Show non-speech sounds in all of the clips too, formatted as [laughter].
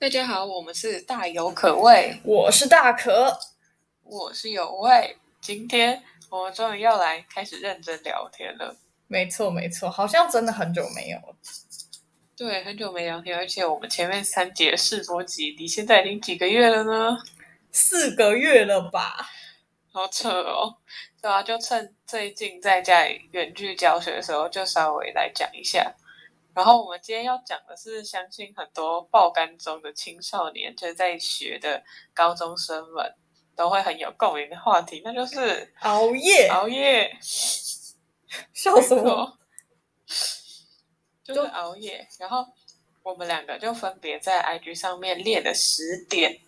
大家好，我们是大有可畏，我是大可，我是有味。今天我们终于要来开始认真聊天了。没错没错，好像真的很久没有了。对，很久没聊天，而且我们前面三节试播集离现在已经几个月了呢？四个月了吧？好扯哦！对啊，就趁最近在家里远距教学的时候，就稍微来讲一下。然后我们今天要讲的是，相信很多爆肝中的青少年，就是在学的高中生们都会很有共鸣的话题，那就是熬夜。熬夜，[laughs] 笑死我？就是熬夜。然后我们两个就分别在 IG 上面列了十点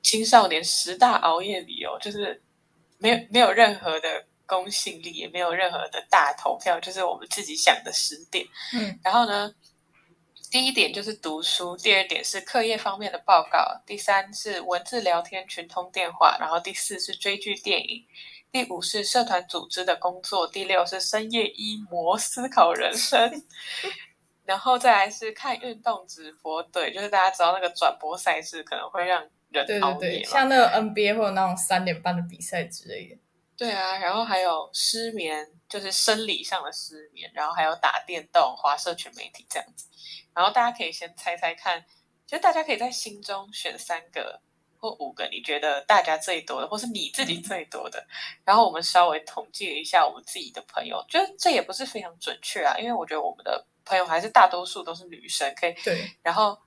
青少年十大熬夜理由，就是没有没有任何的。公信力也没有任何的大投票，就是我们自己想的十点。嗯，然后呢，第一点就是读书，第二点是课业方面的报告，第三是文字聊天、群通电话，然后第四是追剧电影，第五是社团组织的工作，第六是深夜一模思考人生，[laughs] 然后再来是看运动直播。对，就是大家知道那个转播赛事可能会让人熬夜像那个 NBA 或者那种三点半的比赛之类的。对啊，然后还有失眠，就是生理上的失眠，然后还有打电动、滑社群媒体这样子。然后大家可以先猜猜看，就大家可以在心中选三个或五个你觉得大家最多的，或是你自己最多的。然后我们稍微统计了一下我们自己的朋友，就这也不是非常准确啊，因为我觉得我们的朋友还是大多数都是女生，可以对。然后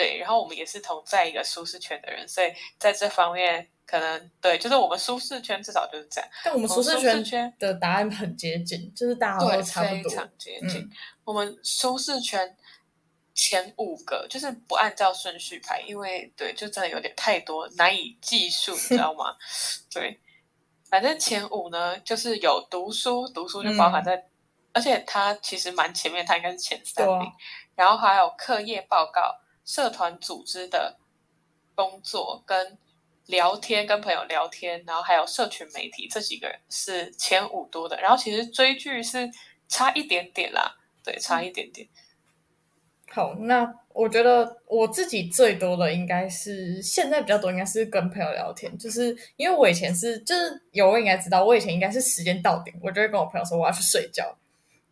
对，然后我们也是同在一个舒适圈的人，所以在这方面。可能对，就是我们舒适圈至少就是这样。但我们舒适圈的答案很接近，就是大家都差不多。非常接近。我们舒适圈前五个就是不按照顺序排，因为对，就真的有点太多难以计数，你知道吗？[laughs] 对，反正前五呢，就是有读书，读书就包含在，而且它其实蛮前面，它应该是前三名。然后还有课业报告、社团组织的工作跟。聊天跟朋友聊天，然后还有社群媒体这几个人是前五多的，然后其实追剧是差一点点啦，对，差一点点。好，那我觉得我自己最多的应该是现在比较多，应该是跟朋友聊天，就是因为我以前是就是有我应该知道，我以前应该是时间到点，我就会跟我朋友说我要去睡觉。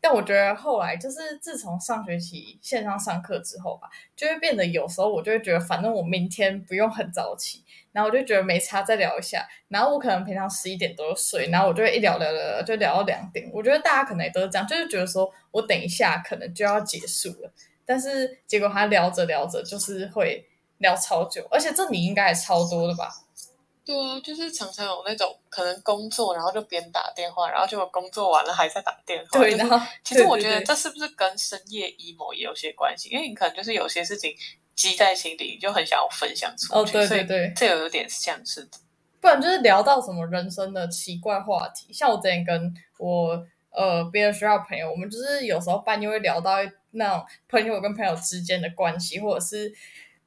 但我觉得后来就是自从上学期线上上课之后吧，就会变得有时候我就会觉得，反正我明天不用很早起，然后我就觉得没差再聊一下。然后我可能平常十一点多睡，然后我就会一聊聊聊就聊到两点。我觉得大家可能也都是这样，就是觉得说我等一下可能就要结束了，但是结果他聊着聊着就是会聊超久，而且这你应该也超多的吧。对啊，就是常常有那种可能工作，然后就边打电话，然后结果工作完了还在打电话。对，然后其实我觉得这是不是跟深夜 emo 也有些关系？因为你可能就是有些事情积在心里，你就很想要分享出去。哦，对对对，这有有点像是的。不然就是聊到什么人生的奇怪话题，像我之前跟我呃别的学校朋友，我们就是有时候半夜会聊到那种朋友跟朋友之间的关系，或者是。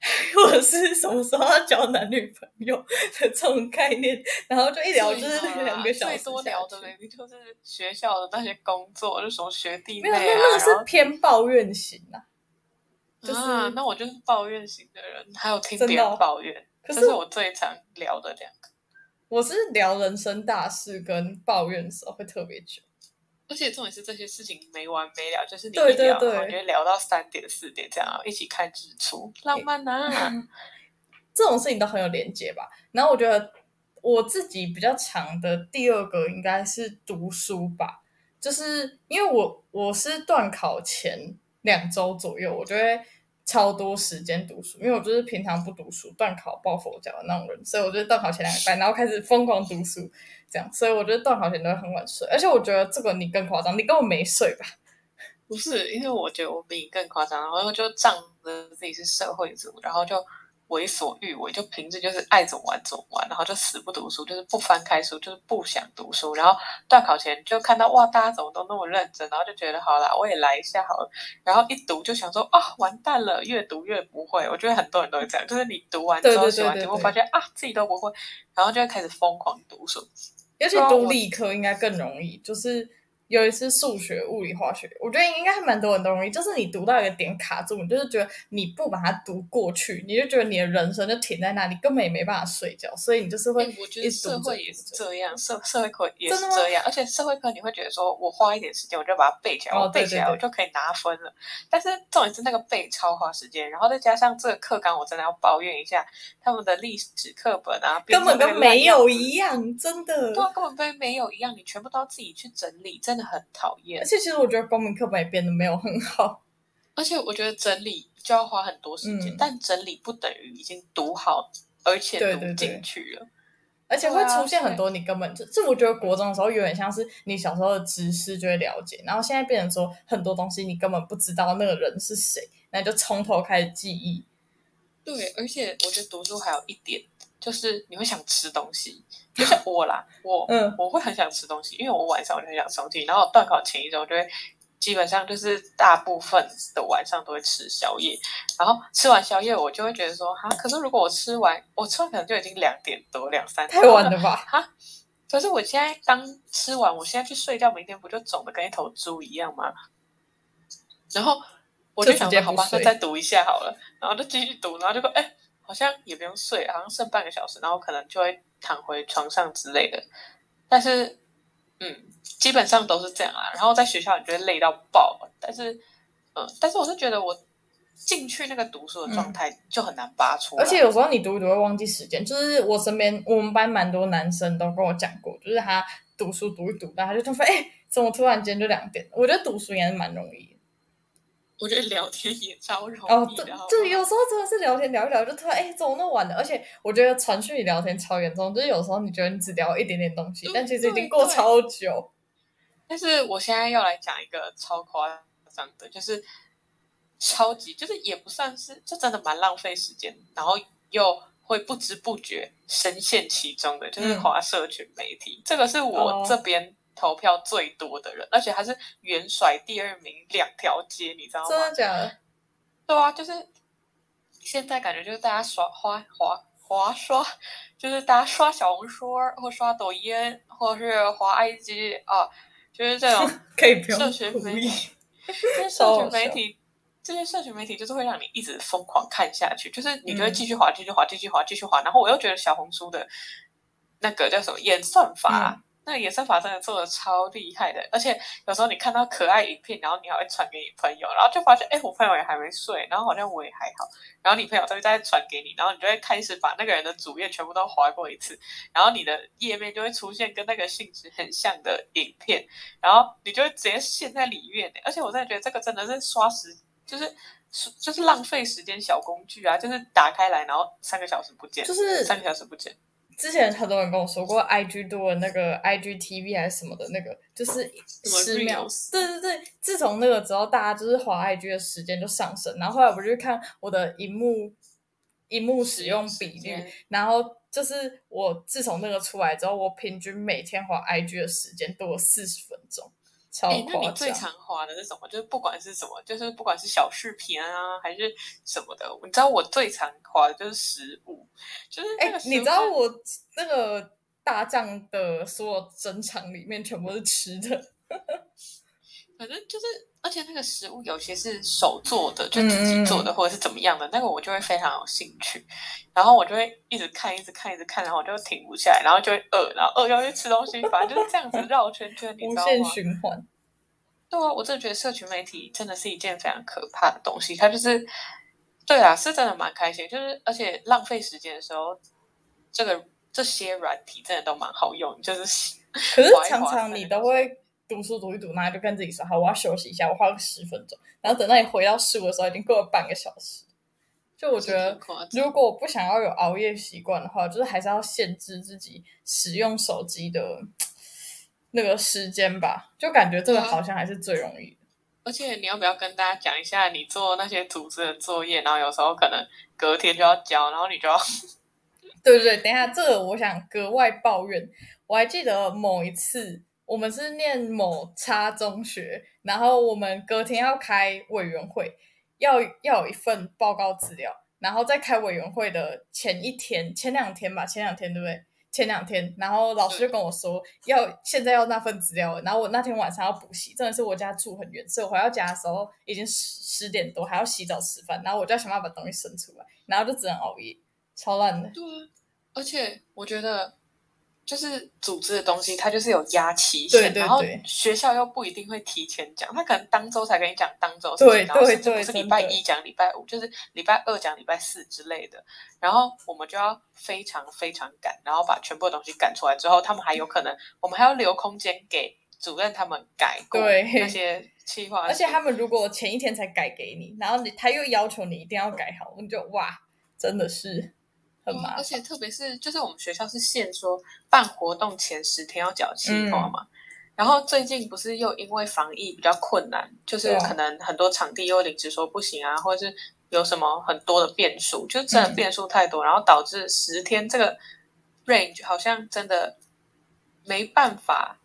[laughs] 或者是什么时候要交男女朋友的这种概念，然后就一聊就是两个小时。最多聊的呢，就是学校的那些工作，就什么学弟妹啊。没有，那个是偏抱怨型啊。就是那我就是抱怨型的人，还有听别人抱怨，这是我最常聊的两个。我是聊人生大事跟抱怨的时候会特别久。而且重点是这些事情没完没了，就是你一聊，我觉得聊到三点四点这样，一起看日出，浪漫啊。这种事情都很有连接吧。然后我觉得我自己比较强的第二个应该是读书吧，就是因为我我是断考前两周左右，我觉得。超多时间读书，因为我就是平常不读书，断考抱佛脚的那种人，所以我觉得断考前两个班，然后开始疯狂读书，这样，所以我觉得断考前都会很晚睡，而且我觉得这个你更夸张，你根本没睡吧？不是，因为我觉得我比你更夸张，然后就仗着自己是社会组，然后就。为所欲为，就平时就是爱怎么玩怎么玩，然后就死不读书，就是不翻开书，就是不想读书。然后段考前就看到哇，大家怎么都那么认真，然后就觉得好啦，我也来一下好了。然后一读就想说啊，完蛋了，越读越不会。我觉得很多人都会这样，就是你读完之后写完题目，发现啊自己都不会，然后就会开始疯狂读书。尤其读理科应该更容易，就是有一次数学、物理、化学，我觉得应该还蛮多人都容易，就是你读到一个点卡住，你就是觉得你不把它读过去，你就觉得你的人生就停在那里，根本也没办法睡觉，所以你就是会哎我觉得社会也是这样，社社会课也是这样，而且社会课你会觉得说，我花一点时间我就把它背起来，哦我背起来我就可以拿分了。但是重点是那个背超花时间，然后再加上这个课纲，我真的要抱怨一下他们的历史课本啊，根本跟没有一样，真的。对啊，根本跟没有一样，你全部都要自己去整理，真的很讨厌而。且其实我觉得公民课本也变得没有很好，而且我觉得整理就要花很多时间，嗯但整理不等于已经读好，而且读对对对进去了。而且会出现很多你根本就，这我觉得国中的时候有点像是你小时候的知识就会了解，然后现在变成说很多东西你根本不知道那个人是谁，那就从头开始记忆。对，而且我觉得读书还有一点，就是你会想吃东西，就像 [laughs] 我啦，我嗯我会很想吃东西，因为我晚上我就很想吃东西，然后断考前一周就会基本上就是大部分的晚上都会吃宵夜，然后吃完宵夜我就会觉得说，哈，可是如果我吃完，我吃完可能就已经两点多两三点，太晚了吧？哈。可是我现在刚吃完，我现在去睡觉，明天不就肿的跟一头猪一样吗？然后我就想说，好吧，那再读一下好了，然后就继续读，然后就说，哎，好像也不用睡，好像剩半个小时，然后可能就会躺回床上之类的。但是，嗯，基本上都是这样啊。然后在学校你就会累到爆，但是，嗯，但是我是觉得我进去那个读书的状态就很难拔出来，而且有时候你读一读会忘记时间，就是我身边我们班蛮多男生都跟我讲过，就是他读书读一读，然后他就突然哎，怎么突然间就两点？我觉得读书应该是蛮容易的。我觉得聊天也超容哦，对易的，好不好对，有时候真的是聊天聊一聊，就突然哎，怎么那么晚了？而且我觉得传讯里聊天超严重，就是有时候你觉得你只聊一点点东西，但其实已经过超久。但是我现在要来讲一个超夸张的，就是超级，就是也不算是，就真的蛮浪费时间，然后又会不知不觉深陷其中的，就是华社群媒体。这个是我哦这边投票最多的人，而且还是远甩第二名两条街，你知道吗真？的假的？对啊，就是现在感觉就是大家刷滑滑滑刷，[laughs] 就是大家刷小红书或刷抖音，或是滑 IG 啊，就是这种 [laughs] 可以不用社群媒体，这些 [laughs] 社群媒体，这些社群媒体就是会让你一直疯狂看下去，就是你就会嗯继续滑，继续滑，继续滑，继续滑。然后我又觉得小红书的那个叫什么演算法那个演算法真的做的超厉害的，而且有时候你看到可爱影片，然后你还会传给你朋友，然后就发现，哎，我朋友也还没睡，然后好像我也还好，然后你朋友都会再传给你，然后你就会开始把那个人的主页全部都划过一次，然后你的页面就会出现跟那个性质很像的影片，然后你就会直接陷在里面。而且我真的觉得这个真的是刷时，就是就是浪费时间小工具啊，就是打开来然后三个小时不见，就是三个小时不见。之前很多人跟我说过，IG 多了那个 IGTV 还是什么的那个，就是十秒。对对对，自从那个之后，大家就是滑 IG 的时间就上升。然后后来我就去看我的荧幕荧幕使用比率，然后就是我自从那个出来之后，我平均每天滑 IG 的时间多了四十分钟，超哎，那你最。常滑的是什么？就是不管是什么，就是不管是小视频啊，还是什么的，你知道我最常滑的就是食物，就是那哎你知道我那个大将的所有珍藏里面全部是吃的，[laughs] 反正就是，而且那个食物有些是手做的，就自己做的，或者是怎么样的，那个我就会非常有兴趣，然后我就会一直看，一直看，一直看，然后我就停不下来，然后就会饿，然后饿要去吃东西，反正就是这样子绕圈圈，你知道吗？循环。对啊，我真的觉得社群媒体真的是一件非常可怕的东西，它就是，对啊，是真的蛮开心，就是而且浪费时间的时候，这个这些软体真的都蛮好用，就是 [laughs] 可是常常你都会读书读一读，然后就跟自己说：“好，我要休息一下，我花个十分钟。”然后等到你回到书的时候，已经过了半个小时。就我觉得如果我不想要有熬夜习惯的话，就是还是要限制自己使用手机的那个时间吧。就感觉这个好像还是最容易的。而且你要不要跟大家讲一下，你做那些组织的作业，然后有时候可能隔天就要交，然后你就要对对对，等一下，这个我想格外抱怨。我还记得某一次，我们是念某差中学，然后我们隔天要开委员会，要要有一份报告资料，然后在开委员会的前一天、前两天吧，前两天对不对？前两天，然后老师就跟我说要现在要那份资料，然后我那天晚上要补习，真的是我家住很远，所以我回到家的时候已经十十点多，还要洗澡吃饭，然后我就要想办法把东西生出来，然后就只能熬夜，超烂的。对啊，而且我觉得。就是组织的东西，它就是有压期限，然后学校又不一定会提前讲，他可能当周才跟你讲当周事情，然后甚至不是礼拜一讲礼拜五，就是礼拜二讲礼拜四之类的，然后我们就要非常非常赶，然后把全部的东西赶出来之后，他们还有可能，我们还要留空间给主任他们改过那些计划，[laughs] 而且他们如果前一天才改给你，然后你他又要求你一定要改好，我们就哇，真的是。很麻而且特别是就是我们学校是限说办活动前十天要缴计划嘛，然后最近不是又因为防疫比较困难，就是可能很多场地又临时说不行啊，或者是有什么很多的变数，就真的变数太多，然后导致十天这个 range 好像真的没办法。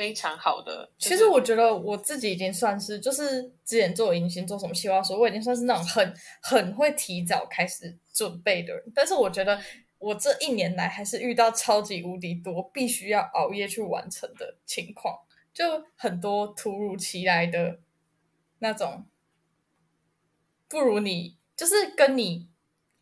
非常好的，其实我觉得我自己已经算是，就是之前做迎新做什么计划，说我已经算是那种很很会提早开始准备的人。但是我觉得我这一年来还是遇到超级无敌多必须要熬夜去完成的情况，就很多突如其来的那种，不如你就是跟你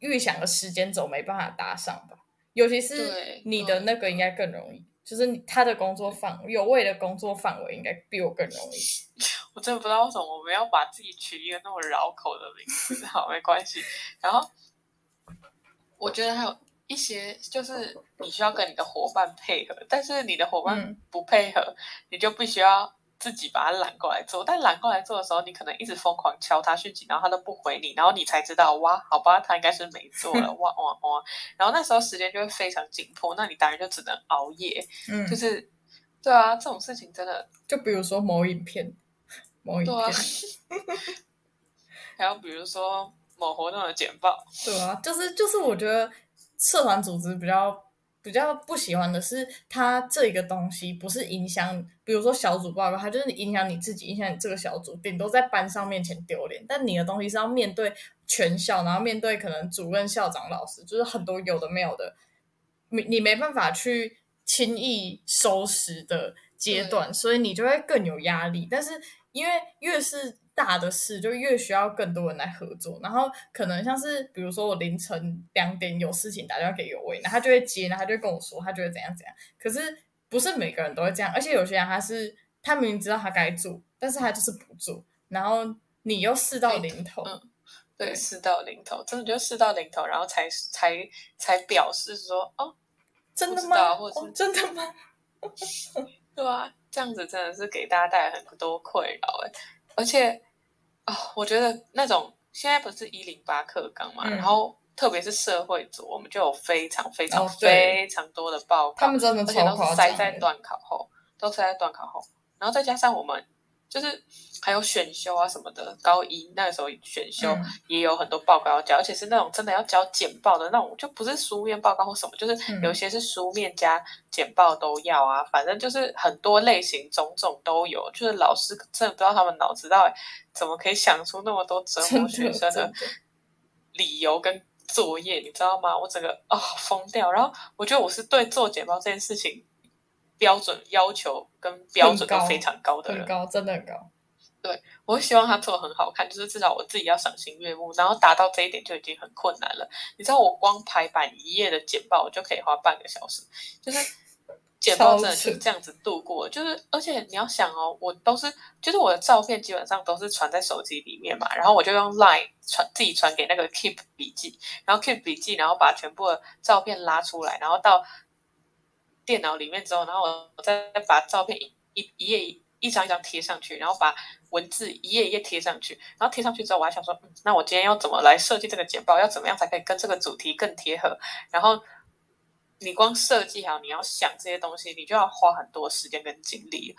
预想的时间轴没办法搭上吧，尤其是你的那个应该更容易。就是他的工作范有位的工作范围应该比我更容易。[laughs] 我真的不知道为什么我们要把自己取一个那么绕口的名字。好，没关系。然后我觉得还有一些，就是你需要跟你的伙伴配合，但是你的伙伴不配合，你就必须要。自己把它揽过来做，但揽过来做的时候，你可能一直疯狂敲他讯息，然后他都不回你，然后你才知道哇，好吧，他应该是没做了，[laughs] 哇哇哇，然后那时候时间就会非常紧迫，那你当然就只能熬夜，嗯，就是对啊，这种事情真的，就比如说某影片，某影片 [laughs] [laughs] 还有比如说某活动的简报，对啊，就是就是我觉得社团组织比较。比较不喜欢的是，它这个东西不是影响，比如说小组报告，它就是影响你自己，影响你这个小组，顶多在班上面前丢脸。但你的东西是要面对全校，然后面对可能主任、校长、老师，就是很多有的没有的，你你没办法去轻易收拾的阶段，所以你就会更有压力。但是因为越是大的事就越需要更多人来合作，然后可能像是比如说我凌晨两点有事情打电话给有位，那他就会接，然后他就跟我说他觉得怎样怎样。可是不是每个人都会这样，而且有些人他是他明明知道他该做，但是他就是不做，然后你又事到临头，嗯，对，事到临头，真的就事到临头，然后才才才表示说哦，真的吗？或者是真的吗？对啊，这样子真的是给大家带来很多困扰哎，而且。哦，我觉得那种现在不是一零八课纲嘛，然后特别是社会组，我们就有非常非常非常多的报告，他们真的而且都是塞在段考后，都塞在段考后，然后再加上我们。就是还有选修啊什么的，高一那个时候选修也有很多报告要交，而且是那种真的要交简报的那种，就不是书面报告或什么，就是有些是书面加简报都要啊，反正就是很多类型种种都有，就是老师真的不知道他们脑子到底怎么可以想出那么多折磨学生的理由跟作业，你知道吗？我整个啊疯掉，然后我觉得我是对做简报这件事情。标准要求跟标准都非常高的人，很高，真的很高。对我希望他做的很好看，就是至少我自己要赏心悦目，然后达到这一点就已经很困难了。你知道，我光排版一页的简报，我就可以花半个小时，就是简报真的就这样子度过。就是而且你要想哦，我都是就是我的照片基本上都是传在手机里面嘛，然后我就用 Line 传自己传给那个 Keep 笔记，然后 Keep 笔记，然后把全部的照片拉出来，然后到。电脑里面之后，然后我再把照片一一一页一张一张贴上去，然后把文字一页一页贴上去，然后贴上去之后，我还想说，那我今天要怎么来设计这个简报？要怎么样才可以跟这个主题更贴合？然后你光设计好，你要想这些东西，你就要花很多时间跟精力。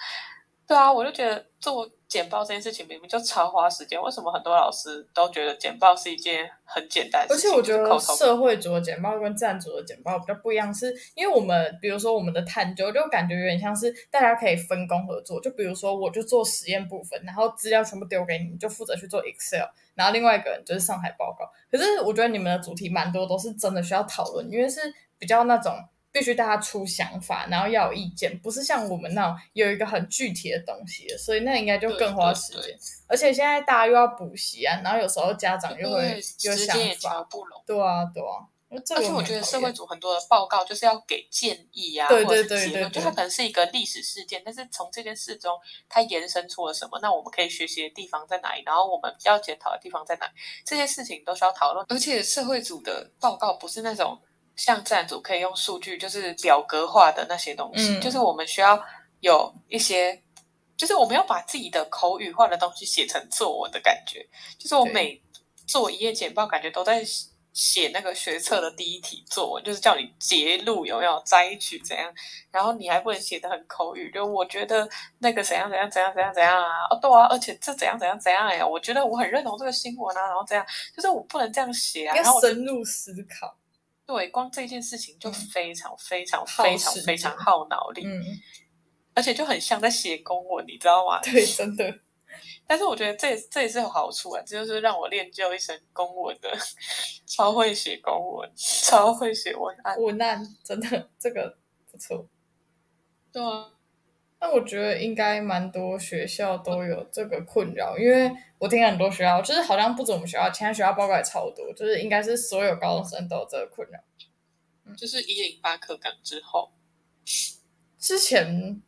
对啊，我就觉得做简报这件事情明明就超花时间，为什么很多老师都觉得简报是一件很简单？而且我觉得社会组的简报跟站组的简报比较不一样，是因为我们比如说我们的探究，就感觉有点像是大家可以分工合作。就比如说我就做实验部分，然后资料全部丢给你，就负责去做 Excel，然后另外一个人就是上台报告。可是我觉得你们的主题蛮多都是真的需要讨论，因为是比较那种。必须大家出想法，然后要有意见，不是像我们那种有一个很具体的东西，所以那应该就更花时间。而且现在大家又要补习啊，然后有时候家长又会有想法，不拢。对啊，对啊。而且我觉得社会组很多的报告就是要给建议啊，或者是结论，就它可能是一个历史事件，但是从这件事中它延伸出了什么？那我们可以学习的地方在哪里？然后我们要检讨的地方在哪？这些事情都需要讨论。而且社会组的报告不是那种像自然组可以用数据就是表格化的那些东西，就是我们需要有一些，就是我们要把自己的口语化的东西写成作文的感觉。就是我每做一页简报，感觉都在。写那个学测的第一题作文，就是叫你截录有没有摘取怎样，然后你还不能写的很口语，就我觉得那个怎样怎样怎样怎样怎样啊，哦对啊，而且这怎样怎样怎样呀，我觉得我很认同这个新闻啊，然后这样，就是我不能这样写啊，然后深入思考，对，光这件事情就非常非常非常非常耗脑力，嗯，而且就很像在写公文，你知道吗？对，真的。但是我觉得这这也是有好处啊，这就是让我练就一身公文的，超会写公文，超会写文案。文案真的这个不错。对啊，那我觉得应该蛮多学校都有这个困扰，因为我听很多学校，就是好像不止我们学校，其他学校报告也超多，就是应该是所有高中生都有这个困扰。就是一零八课纲之后，之前。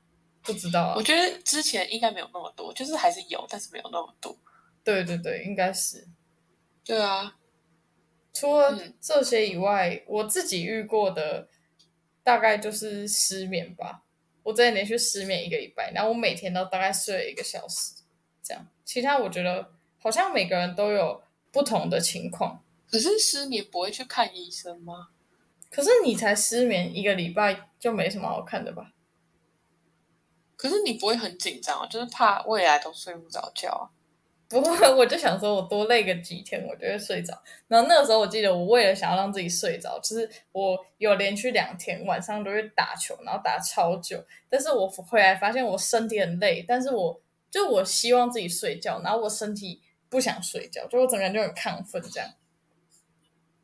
不知道，啊我觉得之前应该没有那么多，就是还是有，但是没有那么多。对对对，应该是。对啊，除了这些以外，我自己遇过的大概就是失眠吧。我真的连续失眠一个礼拜，然后我每天都大概睡了一个小时，这样。其他我觉得好像每个人都有不同的情况。可是失眠不会去看医生吗？可是你才失眠一个礼拜，就没什么好看的吧？可是你不会很紧张就是怕未来都睡不着觉啊？不过，我就想说，我多累个几天，我就会睡着。然后那个时候，我记得我为了想要让自己睡着，就是我有连续两天晚上都会打球，然后打超久。但是我回来发现我身体很累，但是我就我希望自己睡觉，然后我身体不想睡觉，就我整个人就很亢奋这样。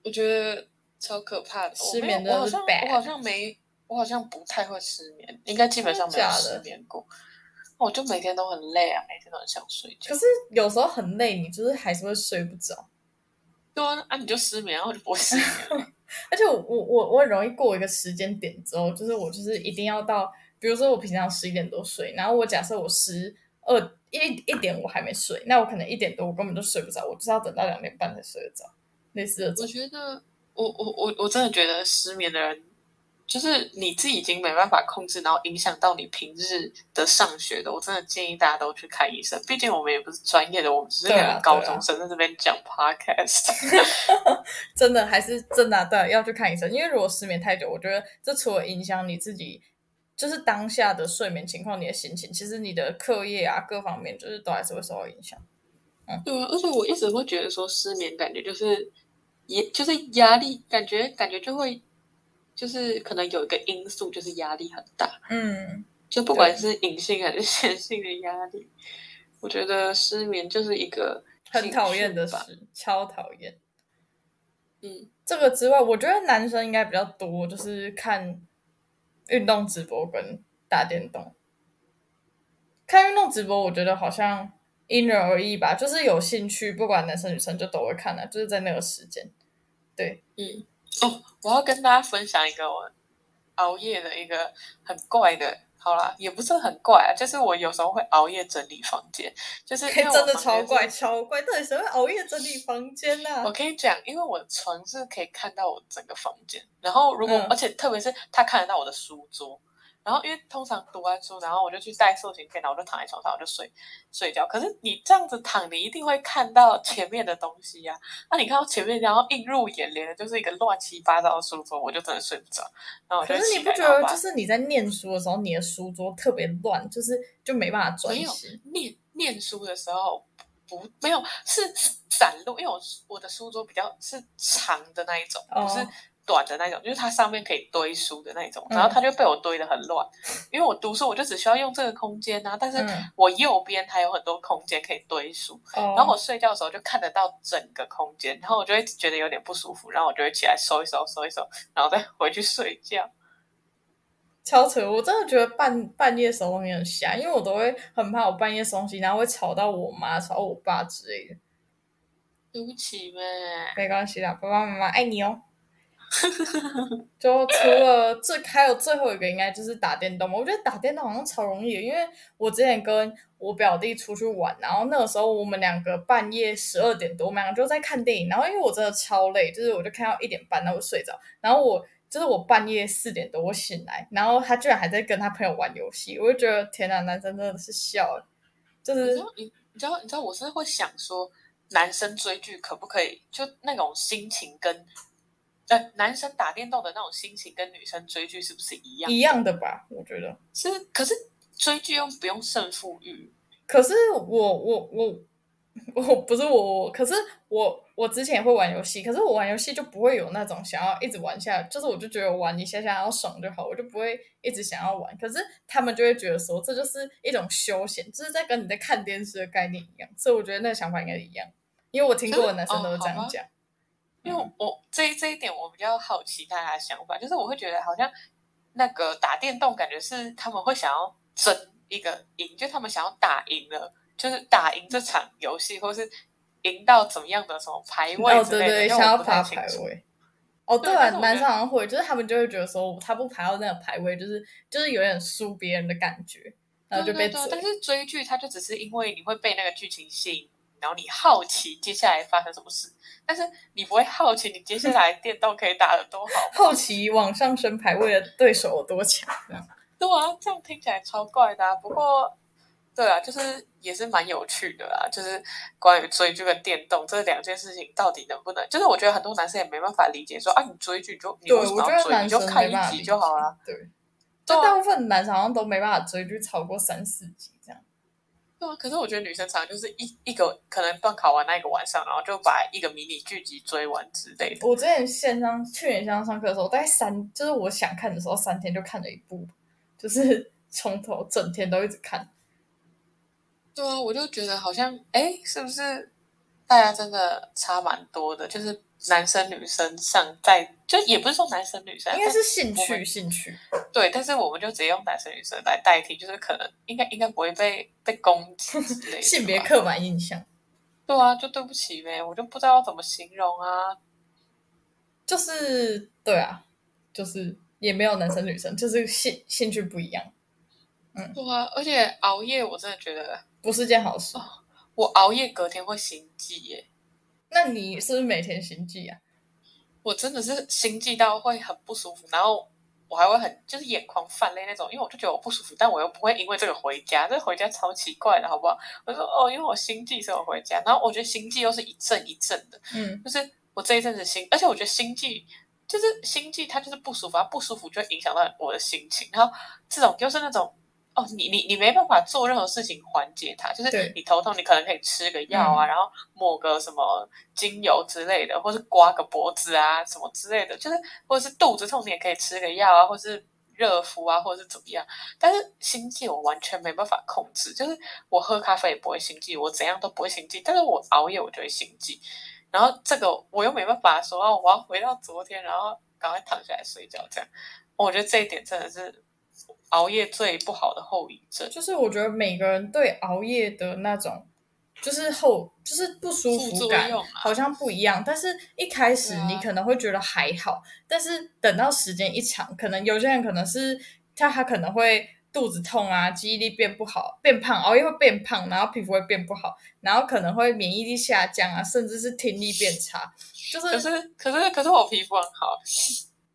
我觉得超可怕的，失眠的，我好像我好像没。我好像不太会失眠，应该基本上没有失眠过。我就每天都很累啊，每天都很想睡觉。可是有时候很累，你就是还是会睡不着。对啊，啊你就失眠，然后就不会失眠。[laughs] 而且我我我我很容易过一个时间点之后，就是我就是一定要到，比如说我平常十一点多睡，然后我假设我十二一一点我还没睡，那我可能一点多我根本就睡不着，我就是要等到两点半才睡得着。类似的，我觉得我我我我真的觉得失眠的人。就是你自己已经没办法控制，然后影响到你平日的上学的，我真的建议大家都去看医生。毕竟我们也不是专业的，我们只是两个高中生在这边讲 podcast。[laughs] 真的还是真的，对，要去看医生。因为如果失眠太久，我觉得这除了影响你自己，就是当下的睡眠情况、你的心情，其实你的课业啊各方面，就是都还是会受到影响。嗯，对啊，而且我一直会觉得说失眠感觉就是也就是压力，感觉感觉就会。就是可能有一个因素，就是压力很大。嗯，就不管是隐性还是显性的压力，我觉得失眠就是一个很讨厌的事，超讨厌。嗯，这个之外，我觉得男生应该比较多，就是看运动直播跟打电动。看运动直播，我觉得好像因人而异吧，就是有兴趣，不管男生女生就都会看的，就是在那个时间。对，嗯。[laughs] 哦，我要跟大家分享一个我熬夜的一个很怪的，好啦，也不是很怪啊，就是我有时候会熬夜整理房间，就是真的超怪超怪，到底谁会熬夜整理房间呢？我可以讲，因为我的床是可以看到我整个房间，然后如果而且特别是他看得到我的书桌。然后，因为通常读完书，然后我就去带塑形片，然后我就躺在床上，我就睡睡觉。可是你这样子躺，你一定会看到前面的东西呀。那你看到前面，然后映入眼帘的就是一个乱七八糟的书桌，我就真的睡不着。然后可是你不觉得，就是你在念书的时候，你的书桌特别乱，就是就没办法专心。念念书的时候不没有是散落，因为我我的书桌比较是长的那一种，不是。短的那种，就是它上面可以堆书的那种，然后它就被我堆的很乱，因为我读书我就只需要用这个空间啊，但是我右边还有很多空间可以堆书，然后我睡觉的时候就看得到整个空间，然后我就会觉得有点不舒服，然后我就会起来收一收，收一收，然后再回去睡觉。超扯！我真的觉得半半夜收东西很瞎，因为我都会很怕我半夜收东西，然后会吵到我妈、吵我爸之类的。对不起呗。没关系啦，爸爸妈妈爱你哦。[laughs] 就除了最还有最后一个，应该就是打电动嘛。我觉得打电动好像超容易，因为我之前跟我表弟出去玩，然后那个时候我们两个半夜十二点多，我们两个就在看电影。然后因为我真的超累，就是我就看到一点半，然后我睡着。然后我就是我半夜四点多我醒来，然后他居然还在跟他朋友玩游戏，我就觉得天哪，男生真的是笑。就是，你你知道，你知道，我是会想说，男生追剧可不可以就那种心情跟，呃，男生打电动的那种心情跟女生追剧是不是一样？一样的吧？我觉得。是，可是追剧又不用胜负欲。可是我我我我不是我我，可是我我之前也会玩游戏，可是我玩游戏就不会有那种想要一直玩下，就是我就觉得玩一下下要爽就好，我就不会一直想要玩。可是他们就会觉得说这就是一种休闲，就是在跟你在看电视的概念一样，所以我觉得那个想法应该是一样，因为我听过的男生都是这样讲。因为我这这一点我比较好奇大家的想法，就是我会觉得好像那个打电动感觉是他们会想要争一个赢，就他们想要打赢了，就是打赢这场游戏，或是赢到怎么样的什么排位之类的，对对，想要爬排位。哦，对啊，男生好像会，就是他们就会觉得说他不排到那个排位，就是就是有点输别人的感觉，然后就被追。但是追剧，它就只是因为你会被那个剧情吸引。然后你好奇接下来发生什么事，但是你不会好奇你接下来电动可以打的多好，好奇往上升排位的对手有多强。[laughs] 对啊，这样听起来超怪的。啊不过，对啊，就是也是蛮有趣的啦。就是关于追剧跟电动这两件事情，到底能不能？就是我觉得很多男生也没办法理解，说啊，你追剧就你为什么要追？你就看一集就好了。对，就大部分男生好像都没办法追剧超过三四集这样。对啊，可是我觉得女生常常就是一一个可能断考完那一个晚上，然后就把一个迷你剧集追完之类的。我之前线上去年线上上课的时候，大概三就是我想看的时候，三天就看了一部，就是 [laughs] 从头整天都一直看。对啊，我就觉得好像哎，是不是大家真的差蛮多的？就是。男生女生上在就也不是说男生女生，应该是兴趣兴趣。对，但是我们就直接用男生女生来代替，就是可能应该应该不会被被攻击之类的。性别刻板印象。对啊，就对不起呗，我就不知道怎么形容啊。就是对啊，就是也没有男生女生，就是兴兴趣不一样。嗯，对啊，而且熬夜我真的觉得不是件好事。我熬夜隔天会心悸耶。那你是不是每天心悸啊？我真的是心悸到会很不舒服，然后我还会很就是眼眶泛泪那种，因为我就觉得我不舒服，但我又不会因为这个回家，这回家超奇怪的，好不好？我说哦，因为我心悸所以我回家，然后我觉得心悸又是一阵一阵的，嗯，就是我这一阵子心，而且我觉得心悸就是心悸，它就是不舒服，它不舒服就会影响到我的心情，然后这种就是那种。哦，你你你没办法做任何事情缓解它，就是你头痛，你可能可以吃个药啊，然后抹个什么精油之类的，或是刮个脖子啊，什么之类的，就是或者是肚子痛，你也可以吃个药啊，或是热敷啊，或者是怎么样。但是心悸我完全没办法控制，就是我喝咖啡也不会心悸，我怎样都不会心悸，但是我熬夜我就会心悸。然后这个我又没办法说，我要回到昨天，然后赶快躺下来睡觉，这样，我觉得这一点真的是。熬夜最不好的后遗症，就是我觉得每个人对熬夜的那种，就是后就是不舒服感，好像不一样。但是一开始你可能会觉得还好，但是等到时间一长，可能有些人可能是他他可能会肚子痛啊，记忆力变不好，变胖，熬夜会变胖，然后皮肤会变不好，然后可能会免疫力下降啊，甚至是听力变差。就是可是可是可是我皮肤很好，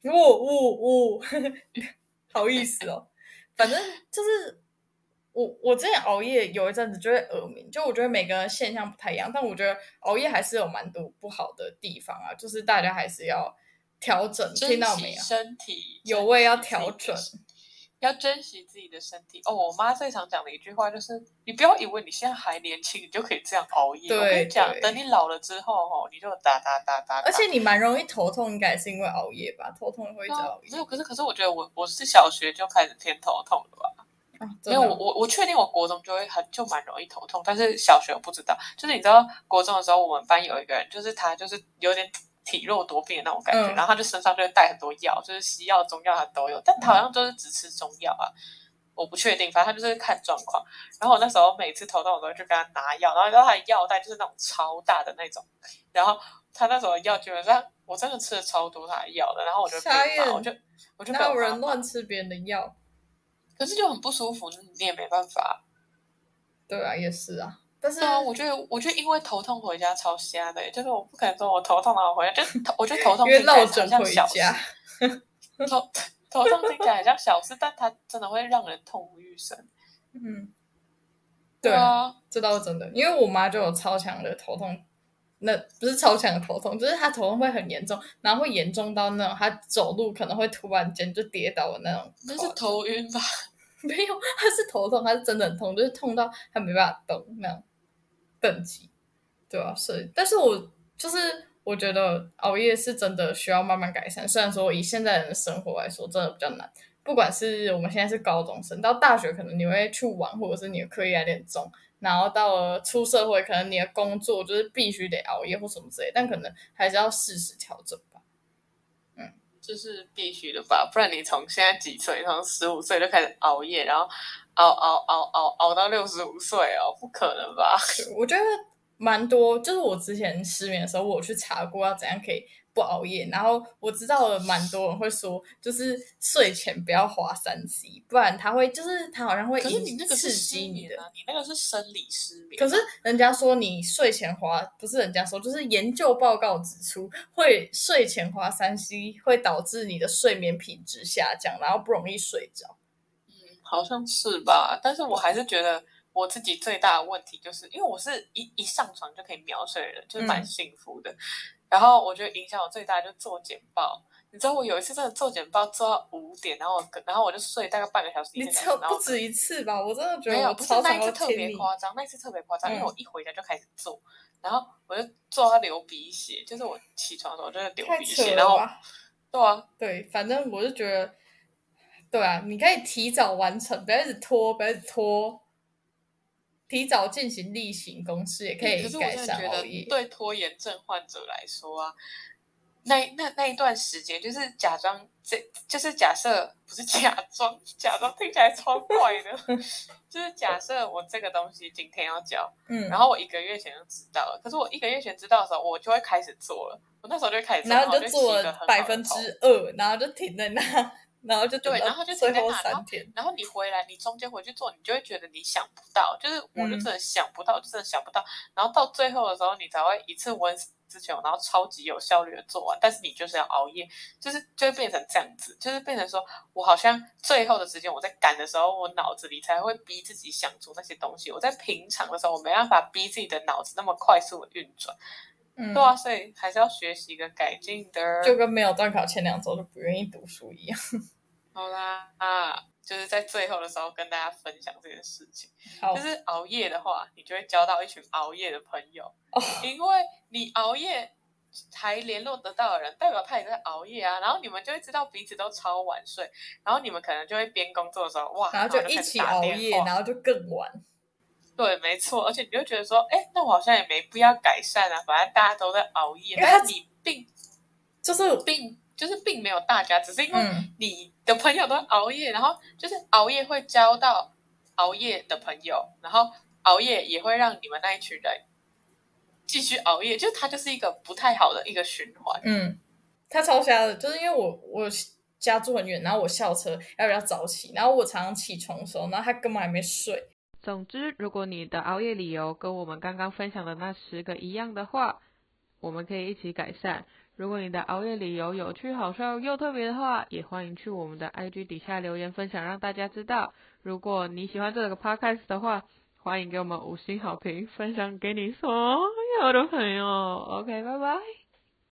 呜 [laughs] 呜呜，好意思哦。反正就是我，我之前熬夜有一阵子就会耳鸣，就我觉得每个人现象不太一样，但我觉得熬夜还是有蛮多不好的地方啊，就是大家还是要调整，听到没有？身体有味要调整。要珍惜自己的身体哦！我妈最常讲的一句话就是：你不要以为你现在还年轻，你就可以这样熬夜。我跟你讲，等你老了之后，哦，你就哒哒哒哒。而且你蛮容易头痛，应该是因为熬夜吧？头痛会一直熬夜。没有，可是可是，我觉得我我是小学就开始偏头痛了吧？因为我我我确定我国中就会很就蛮容易头痛，但是小学我不知道。就是你知道国中的时候，我们班有一个人，就是他就是有点体弱多病的那种感觉，嗯然后他就身上就会带很多药，就是西药、中药他都有，但他好像就是只吃中药啊，我不确定，反正他就是看状况。然后我那时候每次头痛，我都会去跟他拿药，然后你知道他的药袋就是那种超大的那种，然后他那时候的药基本上我真的吃了超多他的药的，然后我就我就我就被哪有人乱吃别人的药？可是就很不舒服，你也没办法。对啊，也是啊。但是对啊，我觉得我觉得因为头痛回家超瞎的，就是我不可能说我头痛然后回家，就是头我觉得头痛听起来很像小事，家，头头痛听起来很像小事，但它真的会让人痛不欲生。嗯，对，啊，这倒是真的。因为我妈就有超强的头痛，那不是超强的头痛，就是她头痛会很严重，然后会严重到那种她走路可能会突然间就跌倒的那种。那是头晕吧？[laughs] 没有，她是头痛，她是真的很痛，就是痛到她没办法动那样等级。对啊，是，但是我就是我觉得熬夜是真的需要慢慢改善。虽然说以现在人的生活来说，真的比较难。不管是我们现在是高中生，到大学可能你会去玩，或者是你的课业有点重，然后到了出社会，可能你的工作就是必须得熬夜或什么之类，但可能还是要适时调整吧。嗯这是必须的吧？不然你从现在几岁，从十五岁就开始熬夜，然后熬熬熬熬熬到六十五岁哦，不可能吧？[laughs] 我觉得蛮多，就是我之前失眠的时候，我去查过要怎样可以不熬夜，然后我知道了蛮多人会说，就是睡前不要划三 C，不然他会就是他好像会可是引你那个是刺激你的。失眠啊，你那个是生理失眠啊。可是人家说你睡前划，不是人家说，就是研究报告指出，会睡前划三 C 会导致你的睡眠品质下降，然后不容易睡着。嗯，好像是吧？但是我还是觉得我自己最大的问题就是，因为我是一一上床就可以秒睡的人，就是蛮嗯幸福的。然后我觉得影响我最大的就是做简报。你知道我有一次真的做简报做到五点，然后我然后我就睡大概半个小时一你个小时，然后这不止一次吧？我真的觉得没有，不是那一次特别。夸张，那一次特别夸张，因为嗯我一回家就开始做，然后我就做到流鼻血，就是我起床的时候我就会流鼻血，然后！对啊，对，反正我是觉得，对啊，你可以提早完成，不要一直拖，不要一直拖，提早进行例行公事，也可以改善熬夜。对拖延症患者来说啊，那那那一段时间就是假装这就是假设不是假装，假装听起来超怪的，[laughs] 就是假设我这个东西今天要交，嗯，然后我一个月前就知道了，可是我一个月前知道的时候，我就会开始做了，我那时候就开始做，然后就做了百分之二，然后就停在那，然后就对然后就停最后在那然后三天。然后你回来，你中间回去做，你就会觉得你想不到，就是我就嗯真的想不到，就真的想不到。然后到最后的时候，你才会一次温之前，然后超级有效率的做完。但是你就是要熬夜，就是就会变成这样子，就是变成说我好像最后的时间我在赶的时候，我脑子里才会逼自己想出那些东西。我在平常的时候，我没办法逼自己的脑子那么快速的运转。嗯，对啊，所以还是要学习跟改进的。就跟没有段考前两周就不愿意读书一样。[laughs] 好啦啊，就是在最后的时候跟大家分享这件事情。就，是熬夜的话，你就会交到一群熬夜的朋友，哦，因为你熬夜还联络得到的人，代表他也在熬夜啊。然后你们就会知道彼此都超晚睡，然后你们可能就会边工作的时候，哇，然后就就一起熬夜，然后就更晚。对，没错，而且你就会觉得说，哎，那我好像也没必要改善啊，反正大家都在熬夜，因为他但是你并就是并就是并没有大家，只是因为嗯你的朋友都熬夜，然后就是熬夜会交到熬夜的朋友，然后熬夜也会让你们那一群人继续熬夜，就是它就是一个不太好的一个循环。嗯，他超瞎的，就是因为我我家住很远，然后我校车要比较早起，然后我常常起床的时候，然后他根本还没睡。总之，如果你的熬夜理由跟我们刚刚分享的那十个一样的话，我们可以一起改善。如果你的熬夜理由有趣、好笑又特别的话，也欢迎去我们的 IG 底下留言分享，让大家知道。如果你喜欢这个 podcast 的话，欢迎给我们五星好评，分享给你所有的朋友。OK，拜拜。